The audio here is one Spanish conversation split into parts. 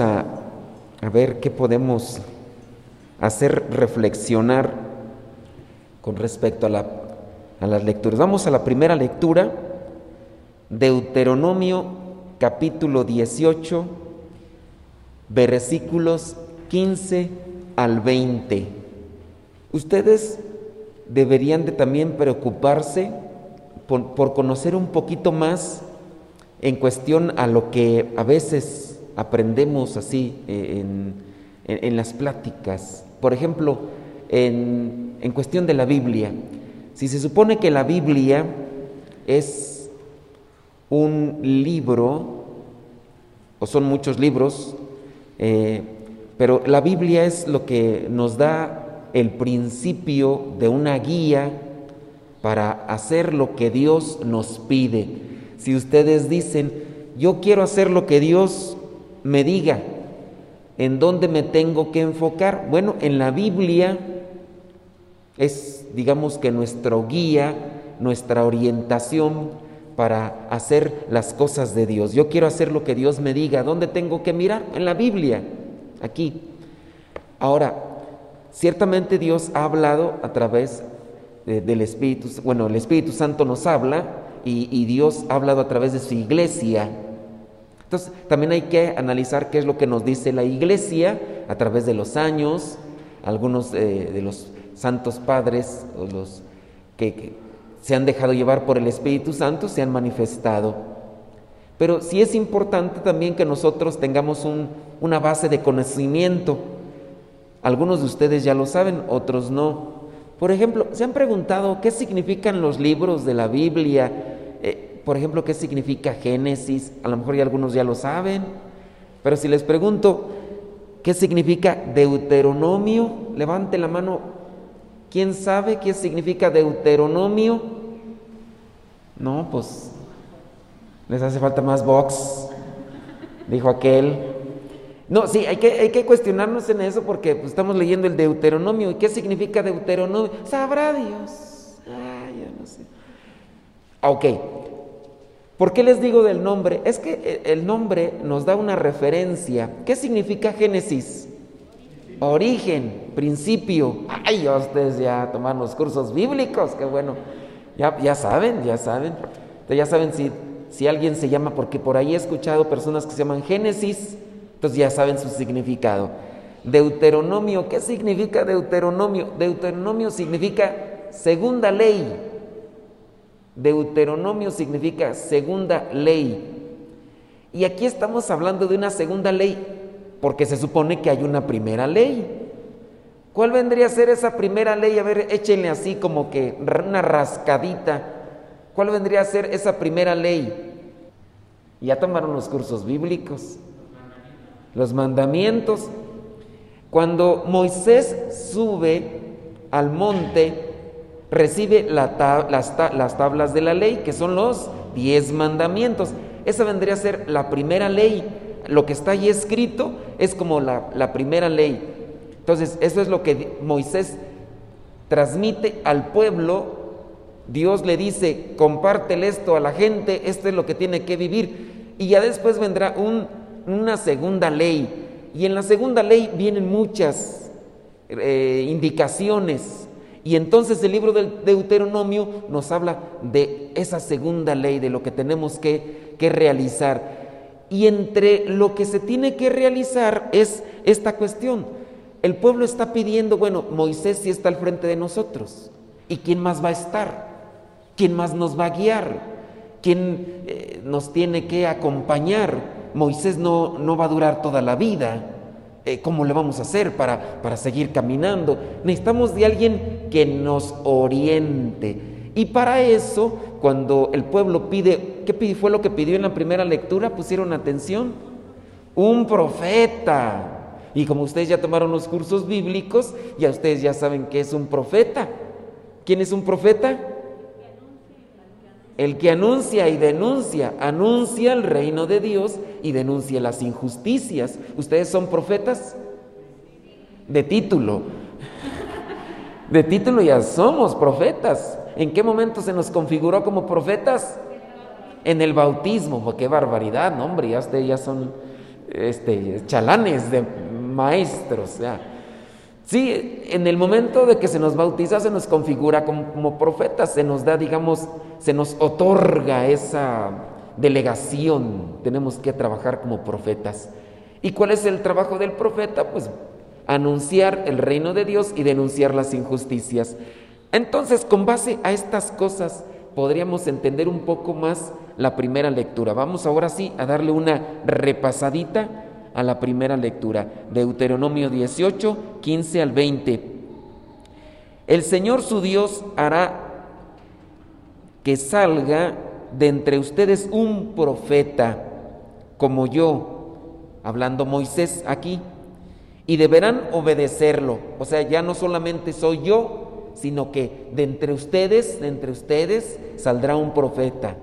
A, a ver qué podemos hacer reflexionar con respecto a, la, a las lecturas. Vamos a la primera lectura, Deuteronomio capítulo 18, versículos 15 al 20. Ustedes deberían de también preocuparse por, por conocer un poquito más en cuestión a lo que a veces aprendemos así eh, en, en, las pláticas. Por ejemplo, en, en cuestión de la Biblia. Si se supone que la Biblia es un libro, o son muchos libros, eh, pero la Biblia es lo que nos da el principio de una guía para hacer lo que Dios nos pide. Si ustedes dicen, yo quiero hacer lo que Dios me diga, ¿en dónde me tengo que enfocar? Bueno, en la Biblia es, digamos que nuestro guía, nuestra orientación para hacer las cosas de Dios. Yo quiero hacer lo que Dios me diga. ¿Dónde tengo que mirar? En la Biblia, aquí. Ahora, ciertamente Dios ha hablado a través de, del Espíritu, bueno, el Espíritu Santo nos habla y Dios ha hablado a través de su iglesia. Entonces, también hay que analizar qué es lo que nos dice la iglesia a través de los años, algunos eh, de los santos padres o los que, se han dejado llevar por el Espíritu Santo se han manifestado. Pero sí es importante también que nosotros tengamos un, una base de conocimiento. Algunos de ustedes ya lo saben, otros no. Por ejemplo, ¿se han preguntado qué significan los libros de la Biblia? Eh, por ejemplo, ¿qué significa Génesis? A lo mejor ya algunos ya lo saben. Pero si les pregunto, ¿qué significa Deuteronomio? Levante la mano ¿Quién sabe qué significa Deuteronomio? No, pues les hace falta más box, dijo aquel. No, sí, hay que, hay que cuestionarnos en eso porque pues, estamos leyendo el Deuteronomio. ¿Y qué significa Deuteronomio? Sabrá Dios. Ay, yo no sé. Ok. ¿Por qué les digo del nombre? Es que el nombre nos da una referencia. ¿Qué significa Génesis? origen, principio. Ay, ustedes ya toman los cursos bíblicos, qué bueno. Ya, ya saben, ya saben. ya saben si, si alguien se llama, porque por ahí he escuchado personas que se llaman Génesis, entonces ya saben su significado. Deuteronomio, ¿qué significa Deuteronomio? Deuteronomio significa segunda ley. Deuteronomio significa segunda ley. Y aquí estamos hablando de una segunda ley porque se supone que hay una primera ley. ¿Cuál vendría a ser esa primera ley? A ver, échenle así como que una rascadita. ¿Cuál vendría a ser esa primera ley? Ya tomaron los cursos bíblicos. Los mandamientos. Cuando Moisés sube al monte, recibe la las, ta las tablas de la ley, que son los diez mandamientos. Esa vendría a ser la primera ley lo que está ahí escrito es como la, primera ley. Entonces, eso es lo que Moisés transmite al pueblo. Dios le dice, compártele esto a la gente, esto es lo que tiene que vivir. Y ya después vendrá un, una segunda ley. Y en la segunda ley vienen muchas eh, indicaciones. Y entonces el libro del Deuteronomio nos habla de esa segunda ley, de lo que tenemos que, que realizar. Y entre lo que se tiene que realizar es esta cuestión. El pueblo está pidiendo, bueno, Moisés sí está al frente de nosotros. ¿Y quién más va a estar? ¿Quién más nos va a guiar? ¿Quién eh, nos tiene que acompañar? Moisés no, no va a durar toda la vida. Eh, ¿Cómo le vamos a hacer para, para seguir caminando? Necesitamos de alguien que nos oriente. Y para eso, cuando el pueblo pide, ¿qué fue lo que pidió en la primera lectura? ¿Pusieron atención? Un profeta. Y como ustedes ya tomaron los cursos bíblicos, ya ustedes ya saben qué es un profeta. ¿Quién es un profeta? El que anuncia y denuncia, anuncia el reino de Dios y denuncia las injusticias. ¿Ustedes son profetas? De título. De título ya somos profetas. ¿En qué momento se nos configuró como profetas? En el bautismo, qué barbaridad, no, hombre, ya ustedes ya son este, chalanes de maestros. Sí, en el momento de que se nos bautiza, se nos configura como, como profetas, se nos da, digamos, se nos otorga esa delegación. Tenemos que trabajar como profetas. ¿Y cuál es el trabajo del profeta? Pues anunciar el reino de Dios y denunciar las injusticias. Entonces, con base a estas cosas, podríamos entender un poco más la primera lectura. Vamos ahora sí a darle una repasadita a la primera lectura. Deuteronomio 18, 15 al 20. El Señor su Dios hará que salga de entre ustedes un profeta como yo, hablando Moisés aquí, y deberán obedecerlo. O sea, ya no solamente soy yo, sino que de entre ustedes, de entre ustedes saldrá un profeta.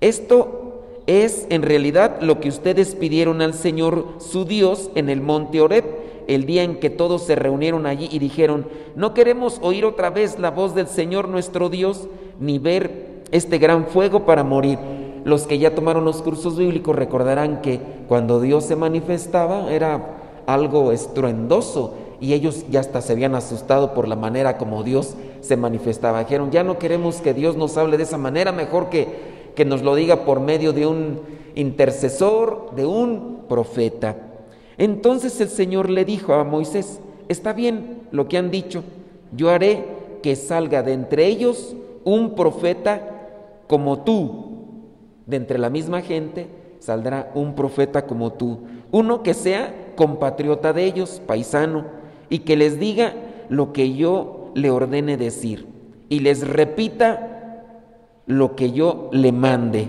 Esto es en realidad lo que ustedes pidieron al Señor su Dios en el monte Oreb, el día en que todos se reunieron allí y dijeron, no queremos oír otra vez la voz del Señor nuestro Dios, ni ver este gran fuego para morir. Los que ya tomaron los cursos bíblicos recordarán que cuando Dios se manifestaba era algo estruendoso y ellos ya hasta se habían asustado por la manera como Dios se manifestaba. Dijeron, ya no queremos que Dios nos hable de esa manera, mejor que, que nos lo diga por medio de un intercesor, de un profeta. Entonces el Señor le dijo a Moisés, está bien lo que han dicho, yo haré que salga de entre ellos un profeta como tú. De entre la misma gente saldrá un profeta como tú, uno que sea compatriota de ellos, paisano, y que les diga lo que yo le ordene decir y les repita lo que yo le mande.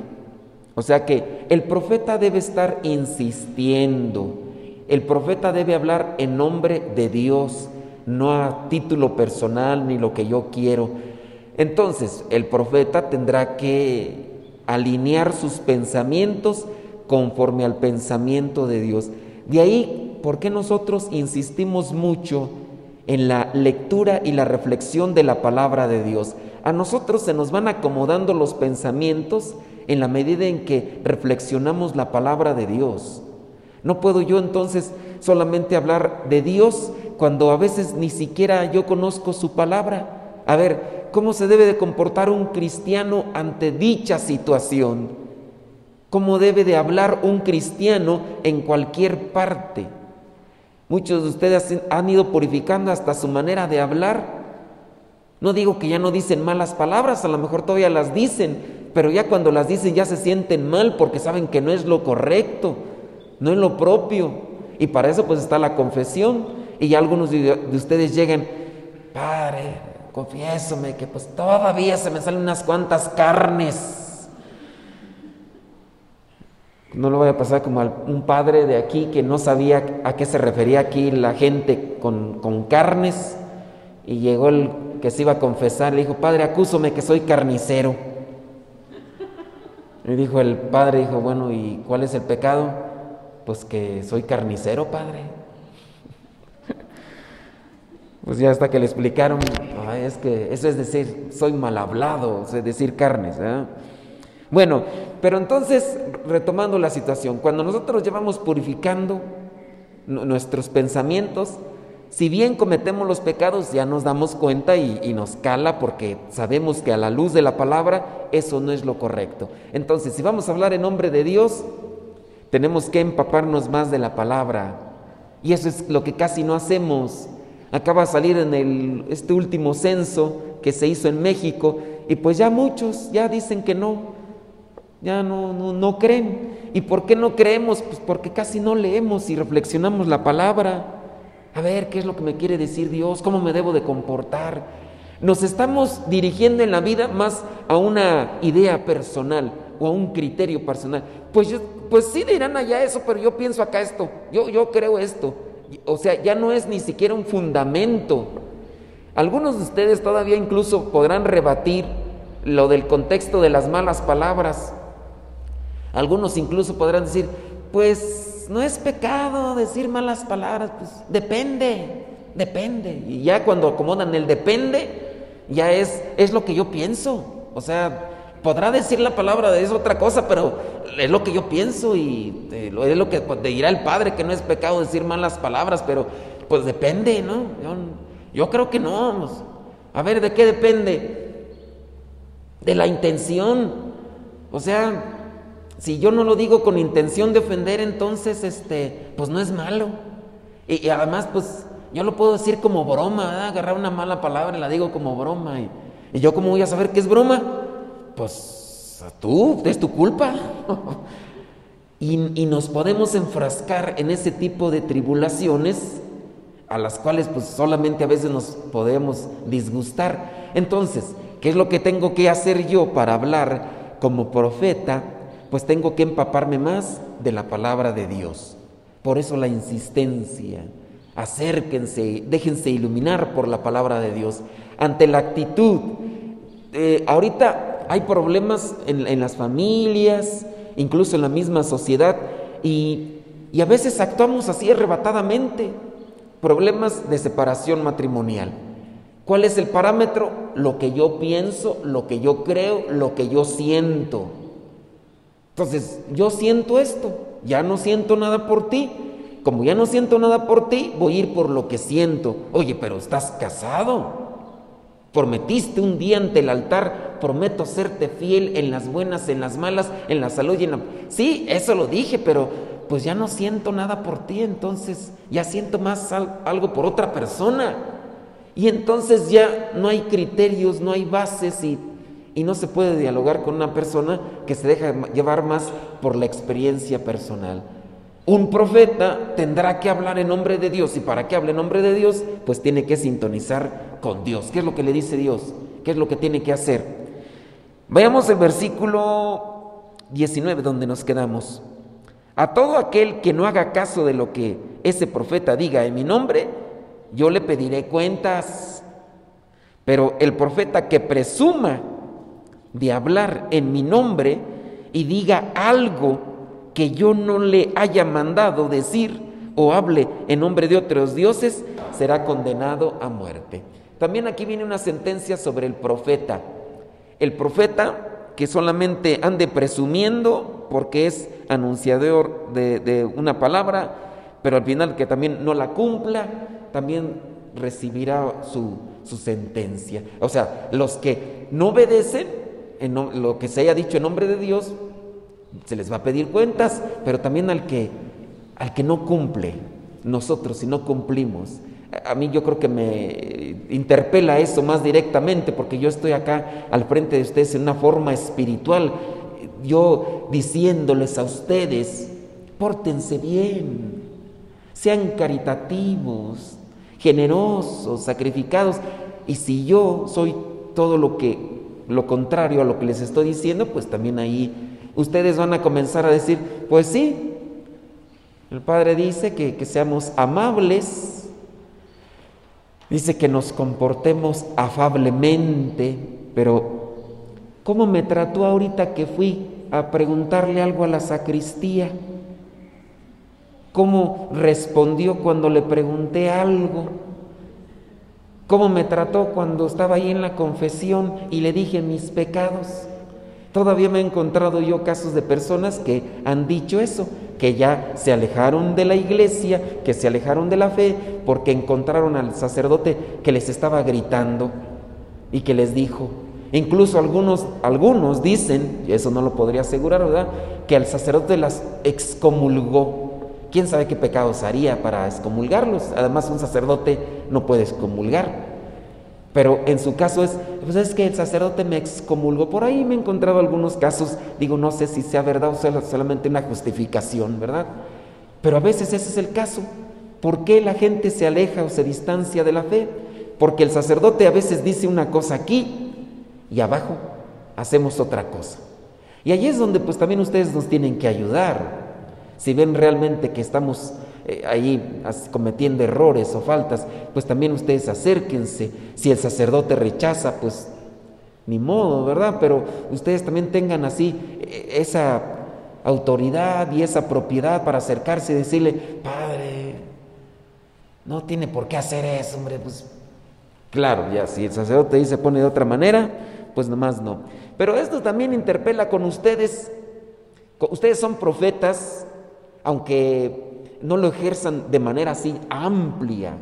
O sea que el profeta debe estar insistiendo, el profeta debe hablar en nombre de Dios, no a título personal ni lo que yo quiero. Entonces el profeta tendrá que alinear sus pensamientos conforme al pensamiento de Dios. De ahí, ¿por qué nosotros insistimos mucho en la lectura y la reflexión de la palabra de Dios? A nosotros se nos van acomodando los pensamientos en la medida en que reflexionamos la palabra de Dios. No puedo yo entonces solamente hablar de Dios cuando a veces ni siquiera yo conozco su palabra. A ver, ¿cómo se debe de comportar un cristiano ante dicha situación? cómo debe de hablar un cristiano en cualquier parte. Muchos de ustedes han ido purificando hasta su manera de hablar. No digo que ya no dicen malas palabras, a lo mejor todavía las dicen, pero ya cuando las dicen ya se sienten mal porque saben que no es lo correcto, no es lo propio. Y para eso pues está la confesión. Y algunos de ustedes llegan, Padre, confiésome que pues todavía se me salen unas cuantas carnes no lo voy a pasar como a un padre de aquí que no sabía a qué se refería aquí la gente con, carnes y llegó el que se iba a confesar, le dijo, padre, acúsome que soy carnicero. Y dijo el padre, dijo, bueno, ¿y cuál es el pecado? Pues que soy carnicero, padre. Pues ya hasta que le explicaron, es que eso es decir, soy mal hablado, es decir, carnes. ¿eh? Bueno, pero entonces, retomando la situación, cuando nosotros llevamos purificando nuestros pensamientos, si bien cometemos los pecados, ya nos damos cuenta y, nos cala porque sabemos que a la luz de la palabra eso no es lo correcto. Entonces, si vamos a hablar en nombre de Dios, tenemos que empaparnos más de la palabra. Y eso es lo que casi no hacemos. Acaba de salir en el, este último censo que se hizo en México y pues ya muchos ya dicen que no, ya no, no, no creen. ¿Y por qué no creemos? Pues porque casi no leemos y reflexionamos la palabra. A ver, ¿qué es lo que me quiere decir Dios? ¿Cómo me debo de comportar? Nos estamos dirigiendo en la vida más a una idea personal o a un criterio personal. Pues, yo, pues sí dirán allá eso, pero yo pienso acá esto, yo, yo creo esto. O sea, ya no es ni siquiera un fundamento. Algunos de ustedes todavía incluso podrán rebatir lo del contexto de las malas palabras. Algunos incluso podrán decir, pues no es pecado decir malas palabras, pues depende, depende. Y ya cuando acomodan el depende, ya es, es lo que yo pienso. O sea, podrá decir la palabra eso otra cosa, pero es lo que yo pienso y eh, es lo que dirá el Padre, que no es pecado decir malas palabras, pero pues depende, ¿no? Yo, creo que no. A ver, ¿de qué depende? De la intención. O sea, si yo no lo digo con intención de ofender, entonces, este, pues no es malo. Y, además, pues, yo lo puedo decir como broma, agarrar una mala palabra y la digo como broma. Y, y yo, ¿cómo voy a saber que es broma? Pues tú, es tu culpa. y, y nos podemos enfrascar en ese tipo de tribulaciones a las cuales pues solamente a veces nos podemos disgustar. Entonces, ¿qué es lo que tengo que hacer yo para hablar como profeta? Pues tengo que empaparme más de la palabra de Dios. Por eso la insistencia. Acérquense, déjense iluminar por la palabra de Dios. Ante la actitud, eh, ahorita hay problemas en, las familias, incluso en la misma sociedad, y, y a veces actuamos así arrebatadamente Problemas de separación matrimonial. ¿Cuál es el parámetro? Lo que yo pienso, lo que yo creo, lo que yo siento. Entonces, yo siento esto, ya no siento nada por ti. Como ya no siento nada por ti, voy a ir por lo que siento. Oye, pero estás casado. Prometiste un día ante el altar, prometo serte fiel en las buenas, en las malas, en la salud y en la... Sí, eso lo dije, pero pues ya no siento nada por ti, entonces ya siento más algo por otra persona. Y entonces ya no hay criterios, no hay bases y, y no se puede dialogar con una persona que se deja llevar más por la experiencia personal. Un profeta tendrá que hablar en nombre de Dios y para que hable en nombre de Dios, pues tiene que sintonizar con Dios. ¿Qué es lo que le dice Dios? ¿Qué es lo que tiene que hacer? Vayamos al versículo 19 donde nos quedamos. A todo aquel que no haga caso de lo que ese profeta diga en mi nombre, yo le pediré cuentas. Pero el profeta que presuma de hablar en mi nombre y diga algo que yo no le haya mandado decir o hable en nombre de otros dioses, será condenado a muerte. También aquí viene una sentencia sobre el profeta. El profeta que solamente ande presumiendo porque es anunciador de, una palabra, pero al final que también no la cumpla, también recibirá su, sentencia. O sea, los que no obedecen en lo que se haya dicho en nombre de Dios, se les va a pedir cuentas, pero también al que, al que no cumple, nosotros si no cumplimos, a mí yo creo que me interpela eso más directamente porque yo estoy acá al frente de ustedes en una forma espiritual, yo diciéndoles a ustedes, pórtense bien, sean caritativos, generosos, sacrificados, y si yo soy todo lo que lo contrario a lo que les estoy diciendo, pues también ahí ustedes van a comenzar a decir, pues sí, el Padre dice que, que seamos amables, Dice que nos comportemos afablemente, pero ¿cómo me trató ahorita que fui a preguntarle algo a la sacristía? ¿Cómo respondió cuando le pregunté algo? ¿Cómo me trató cuando estaba ahí en la confesión y le dije mis pecados? Todavía me he encontrado yo casos de personas que han dicho eso, que ya se alejaron de la iglesia, que se alejaron de la fe, porque encontraron al sacerdote que les estaba gritando y que les dijo, incluso algunos, algunos dicen, y eso no lo podría asegurar, ¿verdad?, que al sacerdote las excomulgó. ¿Quién sabe qué pecados haría para excomulgarlos? Además, un sacerdote no puede excomulgar. Pero en su caso es, pues es que el sacerdote me excomulgó. Por ahí me he encontrado algunos casos, digo, no sé si sea verdad o sea solamente una justificación, ¿verdad? Pero a veces ese es el caso. ¿Por qué la gente se aleja o se distancia de la fe? Porque el sacerdote a veces dice una cosa aquí y abajo hacemos otra cosa. Y allí es donde pues también ustedes nos tienen que ayudar. Si ven realmente que estamos eh, ahí cometiendo errores o faltas, pues también ustedes acérquense. Si el sacerdote rechaza, pues ni modo, ¿verdad? Pero ustedes también tengan así eh, esa autoridad y esa propiedad para acercarse y decirle, Padre, no tiene por qué hacer eso, hombre, pues claro, ya si el sacerdote dice pone de otra manera, pues nomás no. Pero esto también interpela con ustedes. Ustedes son profetas, aunque no lo ejerzan de manera así amplia,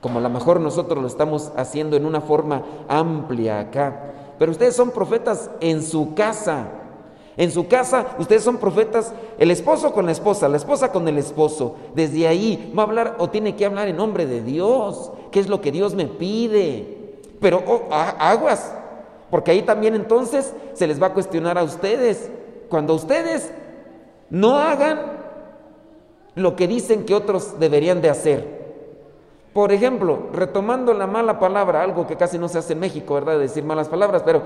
como a lo mejor nosotros lo estamos haciendo en una forma amplia acá. Pero ustedes son profetas en su casa. En su casa ustedes son profetas, el esposo con la esposa, la esposa con el esposo. Desde ahí va a hablar o tiene que hablar en nombre de Dios, qué es lo que Dios me pide. Pero oh, aguas, porque ahí también entonces se les va a cuestionar a ustedes. Cuando ustedes no hagan lo que dicen que otros deberían de hacer. Por ejemplo, retomando la mala palabra, algo que casi no se hace en México, ¿verdad? Decir malas palabras, pero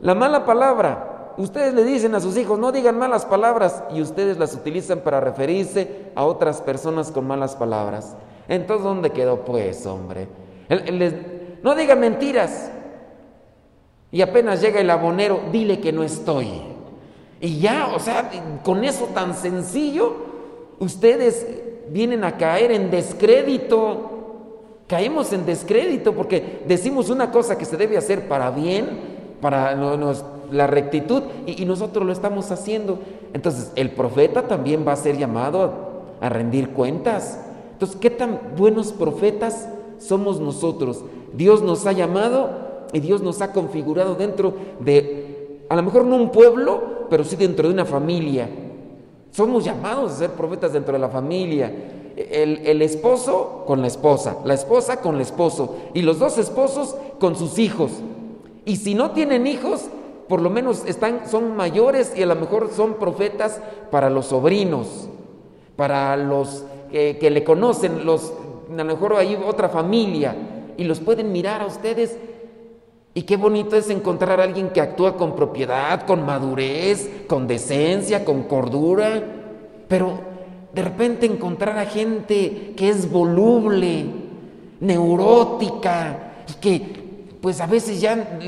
la mala palabra, ustedes le dicen a sus hijos, no digan malas palabras, y ustedes las utilizan para referirse a otras personas con malas palabras. Entonces, ¿dónde quedó pues, hombre? no digan mentiras. Y apenas llega el abonero, dile que no estoy. Y ya, o sea, con eso tan sencillo, ustedes vienen a caer en descrédito Caemos en descrédito porque decimos una cosa que se debe hacer para bien, para la rectitud, y, nosotros lo estamos haciendo. Entonces, el profeta también va a ser llamado a, rendir cuentas. Entonces, ¿qué tan buenos profetas somos nosotros? Dios nos ha llamado y Dios nos ha configurado dentro de, a lo mejor no un pueblo, pero sí dentro de una familia. Somos llamados a ser profetas dentro de la familia el, esposo con la esposa, la esposa con el esposo y los dos esposos con sus hijos. Y si no tienen hijos, por lo menos están, son mayores y a lo mejor son profetas para los sobrinos, para los que, que le conocen, los, a lo mejor hay otra familia y los pueden mirar a ustedes. Y qué bonito es encontrar a alguien que actúa con propiedad, con madurez, con decencia, con cordura, pero de repente encontrar a gente que es voluble, neurótica, y que pues a veces ya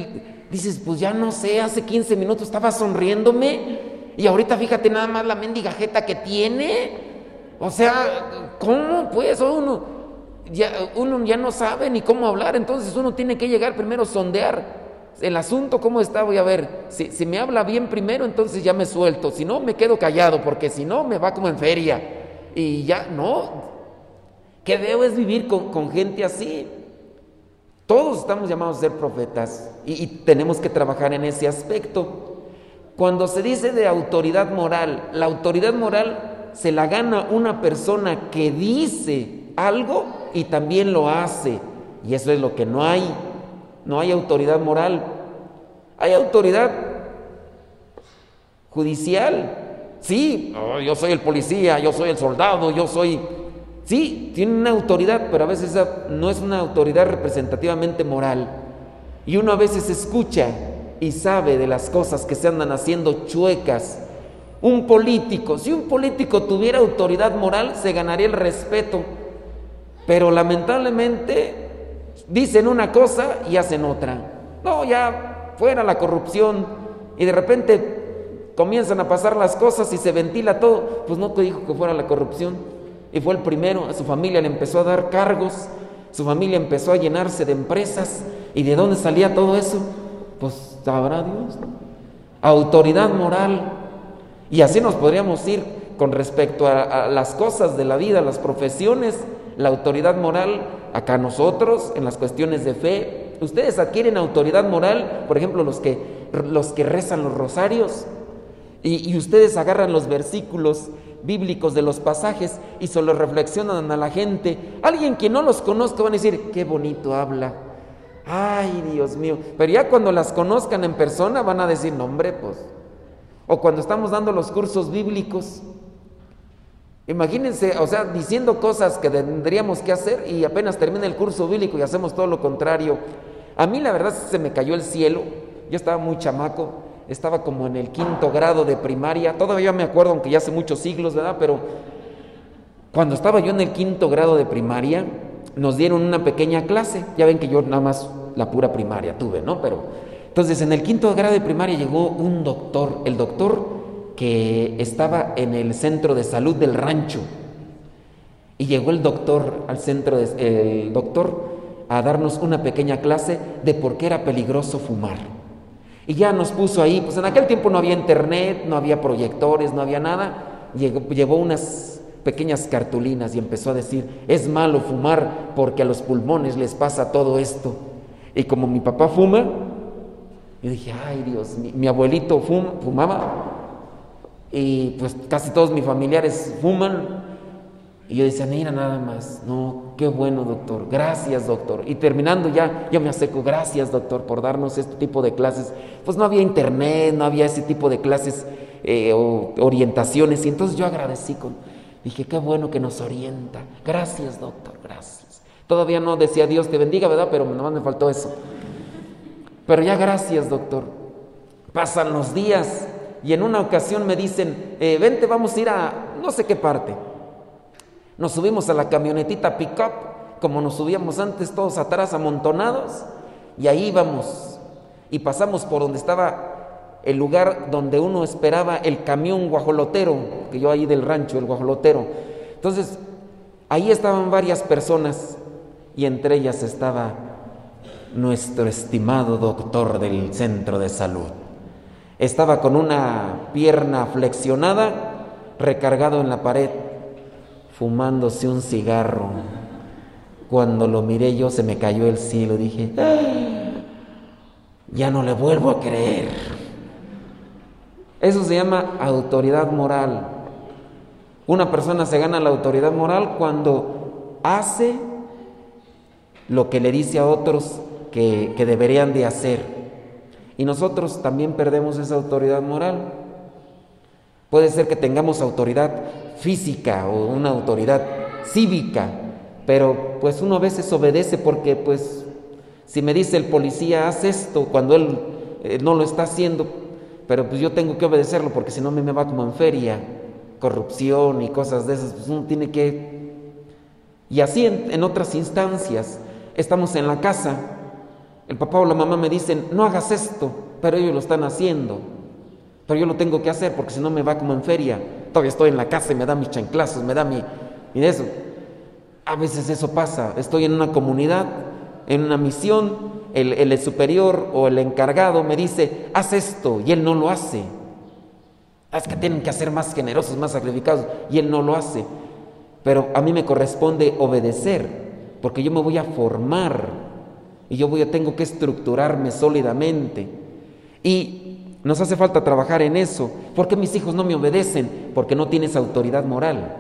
dices, pues ya no sé, hace 15 minutos estaba sonriéndome y ahorita fíjate nada más la mendiga jeta que tiene. O sea, ¿cómo pues uno ya, uno ya no sabe ni cómo hablar, entonces uno tiene que llegar primero a sondear el asunto, ¿cómo está? Voy a ver, si, si me habla bien primero, entonces ya me suelto, si no, me quedo callado, porque si no, me va como en feria y ya no. ¿Qué debo es vivir con, gente así? Todos estamos llamados a ser profetas y, tenemos que trabajar en ese aspecto. Cuando se dice de autoridad moral, la autoridad moral se la gana una persona que dice algo y también lo hace. Y eso es lo que no hay. No hay autoridad moral. Hay autoridad judicial, Sí, oh, yo soy el policía, yo soy el soldado, yo soy... Sí, tiene una autoridad, pero a veces no es una autoridad representativamente moral. Y uno a veces escucha y sabe de las cosas que se andan haciendo chuecas. Un político, si un político tuviera autoridad moral, se ganaría el respeto. Pero lamentablemente dicen una cosa y hacen otra. No, ya fuera la corrupción. Y de repente comienzan a pasar las cosas y se ventila todo, pues no te dijo que fuera la corrupción. Y fue el primero, a su familia le empezó a dar cargos, su familia empezó a llenarse de empresas. ¿Y de dónde salía todo eso? Pues sabrá Dios. Autoridad moral. Y así nos podríamos ir con respecto a, a, las cosas de la vida, las profesiones, la autoridad moral, acá nosotros, en las cuestiones de fe. Ustedes adquieren autoridad moral, por ejemplo, los que, los que rezan los rosarios, y, ustedes agarran los versículos bíblicos de los pasajes y se los reflexionan a la gente. Alguien que no los conozca van a decir, qué bonito habla. Ay, Dios mío. Pero ya cuando las conozcan en persona van a decir, no, hombre, pues. O cuando estamos dando los cursos bíblicos. Imagínense, o sea, diciendo cosas que tendríamos que hacer y apenas termina el curso bíblico y hacemos todo lo contrario. A mí la verdad se me cayó el cielo. Yo estaba muy chamaco estaba como en el quinto grado de primaria, todavía me acuerdo, aunque ya hace muchos siglos, ¿verdad? Pero cuando estaba yo en el quinto grado de primaria, nos dieron una pequeña clase, ya ven que yo nada más la pura primaria tuve, ¿no? Pero entonces en el quinto grado de primaria llegó un doctor, el doctor que estaba en el centro de salud del rancho. Y llegó el doctor al centro, de, el doctor a darnos una pequeña clase de por qué era peligroso fumar. Y ya nos puso ahí, pues en aquel tiempo no había internet, no había proyectores, no había nada. llevó unas pequeñas cartulinas y empezó a decir, es malo fumar porque a los pulmones les pasa todo esto. Y como mi papá fuma, yo dije, ay Dios, mi, abuelito fumaba y pues casi todos mis familiares fuman. Y yo decía, mira nada más, no, qué bueno doctor, gracias doctor. Y terminando ya, yo me acerco, gracias doctor por darnos este tipo de clases. Pues no había internet, no había ese tipo de clases eh, o orientaciones. Y entonces yo agradecí con, dije, qué bueno que nos orienta. Gracias doctor, gracias. Todavía no decía Dios te bendiga, ¿verdad? Pero nomás me faltó eso. Pero ya gracias doctor. Pasan los días y en una ocasión me dicen, eh, vente, vamos a ir a no sé qué parte. Nos subimos a la camionetita pick-up, como nos subíamos antes todos atrás amontonados, y ahí íbamos. Y pasamos por donde estaba el lugar donde uno esperaba el camión guajolotero, que yo ahí del rancho, el guajolotero. Entonces, ahí estaban varias personas y entre ellas estaba nuestro estimado doctor del centro de salud. Estaba con una pierna flexionada, recargado en la pared, fumándose un cigarro. Cuando lo miré yo se me cayó el cielo, dije, ah, ya no le vuelvo a creer. Eso se llama autoridad moral. Una persona se gana la autoridad moral cuando hace lo que le dice a otros que, que deberían de hacer. Y nosotros también perdemos esa autoridad moral. Puede ser que tengamos autoridad física o una autoridad cívica, pero pues uno a veces obedece porque pues si me dice el policía haz esto cuando él eh, no lo está haciendo, pero pues yo tengo que obedecerlo porque si no me, va como en feria, corrupción y cosas de esas, pues uno tiene que... Y así en otras instancias, estamos en la casa, el papá o la mamá me dicen, no hagas esto, pero ellos lo están haciendo. Pero yo lo tengo que hacer porque si no me va como en feria. Todavía estoy en la casa y me da mis chanclazos, me da mi... Y eso. A veces eso pasa. Estoy en una comunidad, en una misión, el, el superior o el encargado me dice, haz esto, y él no lo hace. Es que tienen que ser más generosos, más sacrificados, y él no lo hace. Pero a mí me corresponde obedecer, porque yo me voy a formar y yo voy a, tengo que estructurarme sólidamente. Y nos hace falta trabajar en eso. ¿Por qué mis hijos no me obedecen? Porque no tienes autoridad moral.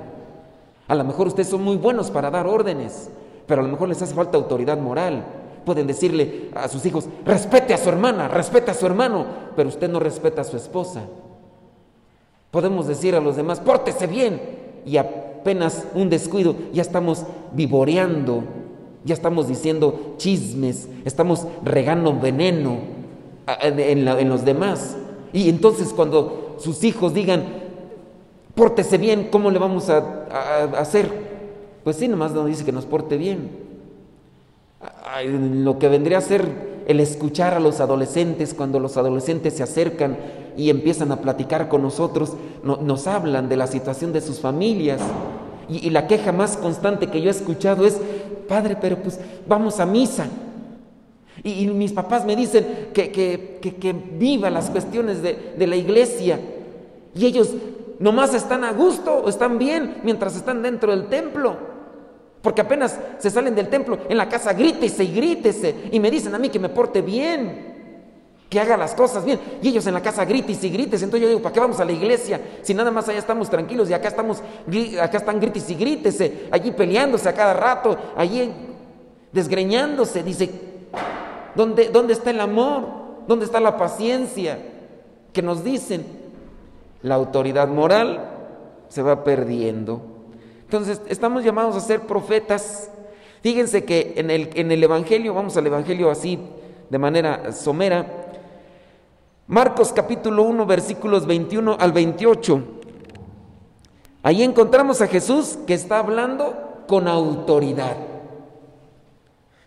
A lo mejor ustedes son muy buenos para dar órdenes, pero a lo mejor les hace falta autoridad moral. Pueden decirle a sus hijos, respete a su hermana, respete a su hermano, pero usted no respeta a su esposa. Podemos decir a los demás, pórtese bien, y apenas un descuido, ya estamos vivoreando, ya estamos diciendo chismes, estamos regando veneno, en, los demás. Y entonces cuando sus hijos digan, pórtese bien, ¿cómo le vamos a, hacer? Pues sí, nomás nos dice que nos porte bien. Lo que vendría a ser el escuchar a los adolescentes, cuando los adolescentes se acercan y empiezan a platicar con nosotros, nos hablan de la situación de sus familias. Y, la queja más constante que yo he escuchado es, Padre, pero pues vamos a misa. Y, mis papás me dicen que, que, viva las cuestiones de, de, la iglesia. Y ellos nomás están a gusto o están bien mientras están dentro del templo. Porque apenas se salen del templo, en la casa grítese y grítese. Y me dicen a mí que me porte bien, que haga las cosas bien. Y ellos en la casa grítese y grítese. Entonces yo digo, ¿para qué vamos a la iglesia? Si nada más allá estamos tranquilos y acá, estamos, acá están grítese y grítese. Allí peleándose a cada rato, allí desgreñándose. Dice, ¿Dónde, está el amor? ¿Dónde está la paciencia? Que nos dicen, la autoridad moral se va perdiendo. Entonces, estamos llamados a ser profetas. Fíjense que en el, en el Evangelio, vamos al Evangelio así, de manera somera, Marcos capítulo 1, versículos 21 al 28. Ahí encontramos a Jesús que está hablando con autoridad.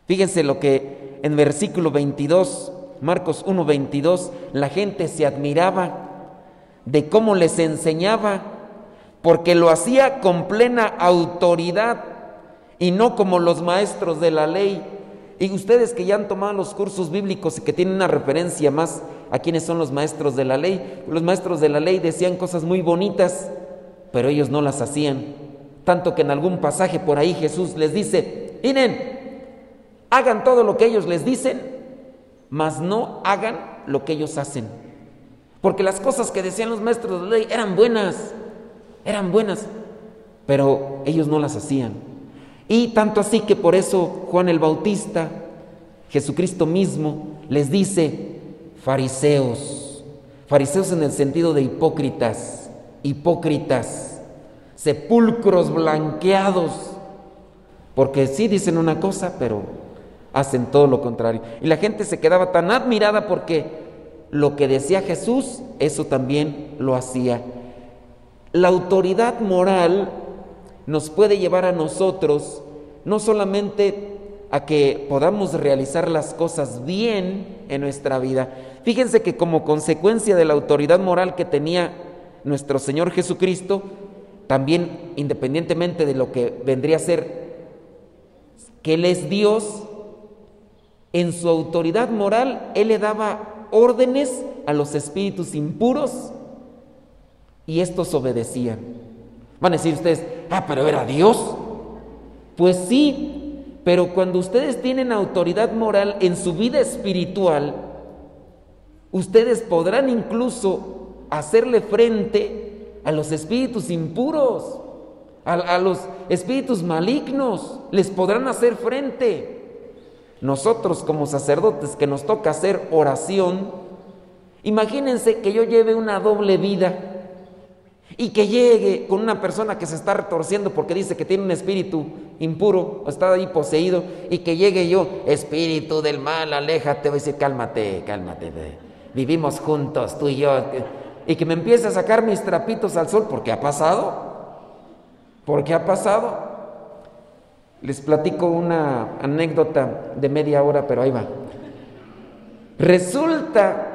Fíjense lo que en versículo 22, Marcos 1, 22, la gente se admiraba de cómo les enseñaba, porque lo hacía con plena autoridad y no como los maestros de la ley. Y ustedes que ya han tomado los cursos bíblicos y que tienen una referencia más a quiénes son los maestros de la ley. Los maestros de la ley decían cosas muy bonitas, pero ellos no las hacían. Tanto que en algún pasaje por ahí Jesús les dice, miren, hagan todo lo que ellos les dicen, mas no hagan lo que ellos hacen. Porque las cosas que decían los maestros de la ley eran buenas, eran buenas, pero ellos no las hacían. Y tanto así que por eso Juan el Bautista, Jesucristo mismo, les dice, fariseos, fariseos en el sentido de hipócritas, hipócritas, sepulcros blanqueados, porque sí dicen una cosa, pero hacen todo lo contrario. Y la gente se quedaba tan admirada porque lo que decía Jesús, eso también lo hacía. La autoridad moral nos puede llevar a nosotros no solamente a que podamos realizar las cosas bien en nuestra vida. Fíjense que como consecuencia de la autoridad moral que tenía nuestro Señor Jesucristo, también independientemente de lo que vendría a ser que Él es Dios, en su autoridad moral Él le daba órdenes a los espíritus impuros y estos obedecían. Van a decir ustedes, ah, pero era Dios. Pues sí, pero cuando ustedes tienen autoridad moral en su vida espiritual, ustedes podrán incluso hacerle frente a los espíritus impuros, a, los espíritus malignos, les podrán hacer frente. Nosotros como sacerdotes que nos toca hacer oración, imagínense que yo lleve una doble vida y que llegue con una persona que se está retorciendo porque dice que tiene un espíritu impuro o está ahí poseído y que llegue yo, espíritu del mal, aléjate, voy a decir, cálmate, cálmate, vivimos juntos, tú y yo, y que me empiece a sacar mis trapitos al sol, porque ha pasado, porque ha pasado. Les platico una anécdota de media hora, pero ahí va. Resulta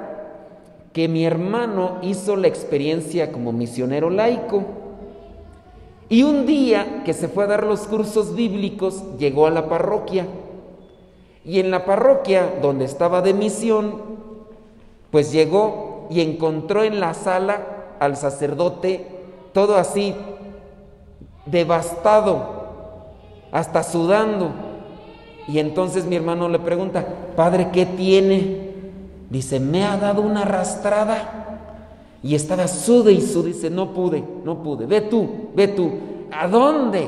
que mi hermano hizo la experiencia como misionero laico. Y un día que se fue a dar los cursos bíblicos, llegó a la parroquia. Y en la parroquia donde estaba de misión, pues llegó y encontró en la sala al sacerdote todo así, devastado, hasta sudando. Y entonces mi hermano le pregunta, Padre, ¿qué tiene? Dice, me ha dado una arrastrada. Y estaba sude y sude. Dice, no pude, no pude. Ve tú, ve tú. ¿A dónde?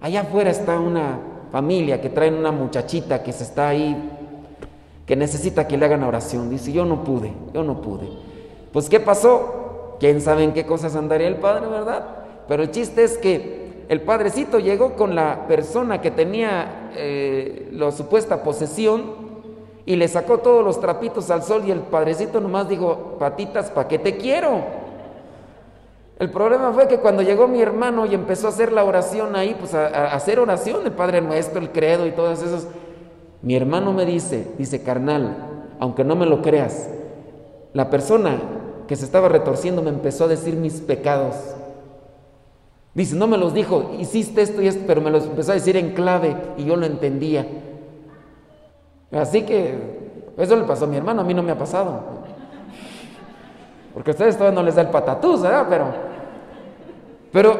Allá afuera está una familia que traen una muchachita que se está ahí, que necesita que le hagan oración. Dice, yo no pude, yo no pude. Pues, ¿qué pasó? ¿Quién sabe en qué cosas andaría el padre, verdad? Pero el chiste es que el padrecito llegó con la persona que tenía eh, la supuesta posesión y le sacó todos los trapitos al sol y el padrecito nomás dijo, patitas, ¿pa' qué te quiero? El problema fue que cuando llegó mi hermano y empezó a hacer la oración ahí, pues a, hacer oración, el Padre Nuestro, el credo y todas esas, mi hermano me dice, dice, carnal, aunque no me lo creas, la persona que se estaba retorciendo me empezó a decir mis pecados. Dice, no me los dijo, hiciste esto y esto, pero me los empezó a decir en clave y yo lo entendía. Así que eso le pasó a mi hermano, a mí no me ha pasado. Porque a ustedes todavía no les da el patatús, ¿verdad? Pero, pero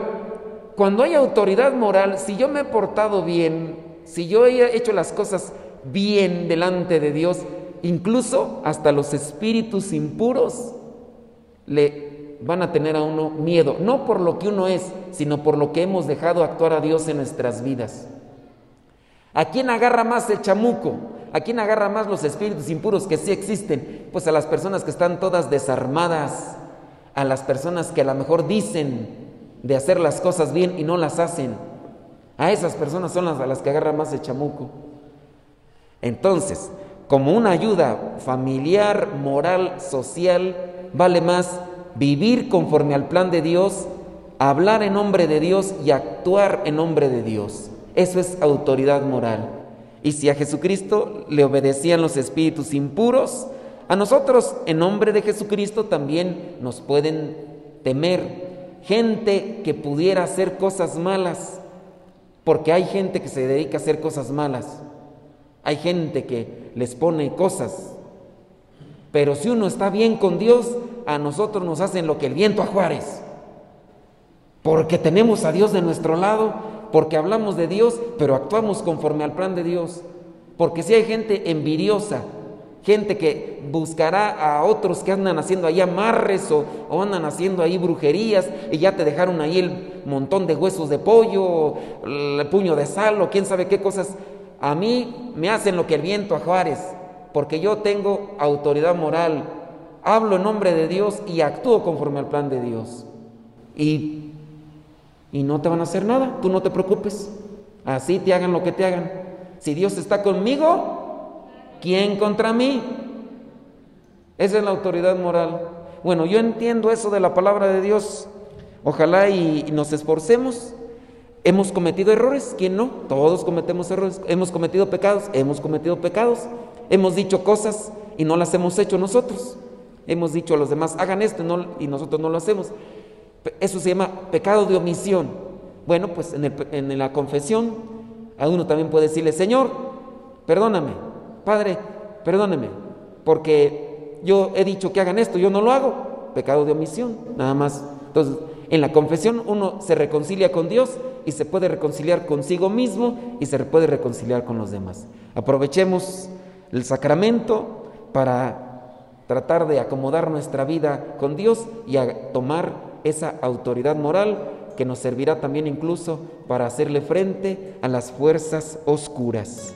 cuando hay autoridad moral, si yo me he portado bien, si yo he hecho las cosas bien delante de Dios, incluso hasta los espíritus impuros le van a tener a uno miedo, no por lo que uno es, sino por lo que hemos dejado actuar a Dios en nuestras vidas. ¿A quién agarra más el chamuco? ¿A quién agarra más los espíritus impuros que sí existen? Pues a las personas que están todas desarmadas, a las personas que a lo mejor dicen de hacer las cosas bien y no las hacen. A esas personas son las a las que agarra más el chamuco. Entonces, como una ayuda familiar, moral, social, vale más vivir conforme al plan de Dios, hablar en nombre de Dios y actuar en nombre de Dios. Eso es autoridad moral. Y si a Jesucristo le obedecían los espíritus impuros, a nosotros en nombre de Jesucristo también nos pueden temer. Gente que pudiera hacer cosas malas, porque hay gente que se dedica a hacer cosas malas. Hay gente que les pone cosas. Pero si uno está bien con Dios, a nosotros nos hacen lo que el viento a Juárez. Porque tenemos a Dios de nuestro lado, porque hablamos de Dios, pero actuamos conforme al plan de Dios. Porque si hay gente envidiosa, gente que buscará a otros que andan haciendo ahí amarres o, o, andan haciendo ahí brujerías y ya te dejaron ahí el montón de huesos de pollo, el puño de sal o quién sabe qué cosas. A mí me hacen lo que el viento a Juárez, porque yo tengo autoridad moral, hablo en nombre de Dios y actúo conforme al plan de Dios. Y, y no te van a hacer nada, tú no te preocupes, así te hagan lo que te hagan. Si Dios está conmigo, ¿Quién contra mí? Esa es la autoridad moral. Bueno, yo entiendo eso de la palabra de Dios. Ojalá y, nos esforcemos. Hemos cometido errores, ¿quién no? Todos cometemos errores. Hemos cometido pecados, hemos cometido pecados. Hemos dicho cosas y no las hemos hecho nosotros. Hemos dicho a los demás, hagan esto y nosotros no lo hacemos. Eso se llama pecado de omisión. Bueno, pues en, en la confesión a uno también puede decirle, Señor, perdóname, Padre, perdóneme, porque yo he dicho que hagan esto, yo no lo hago. Pecado de omisión, nada más. Entonces, en la confesión uno se reconcilia con Dios y se puede reconciliar consigo mismo y se puede reconciliar con los demás. Aprovechemos el sacramento para tratar de acomodar nuestra vida con Dios y a tomar esa autoridad moral que nos servirá también incluso para hacerle frente a las fuerzas oscuras.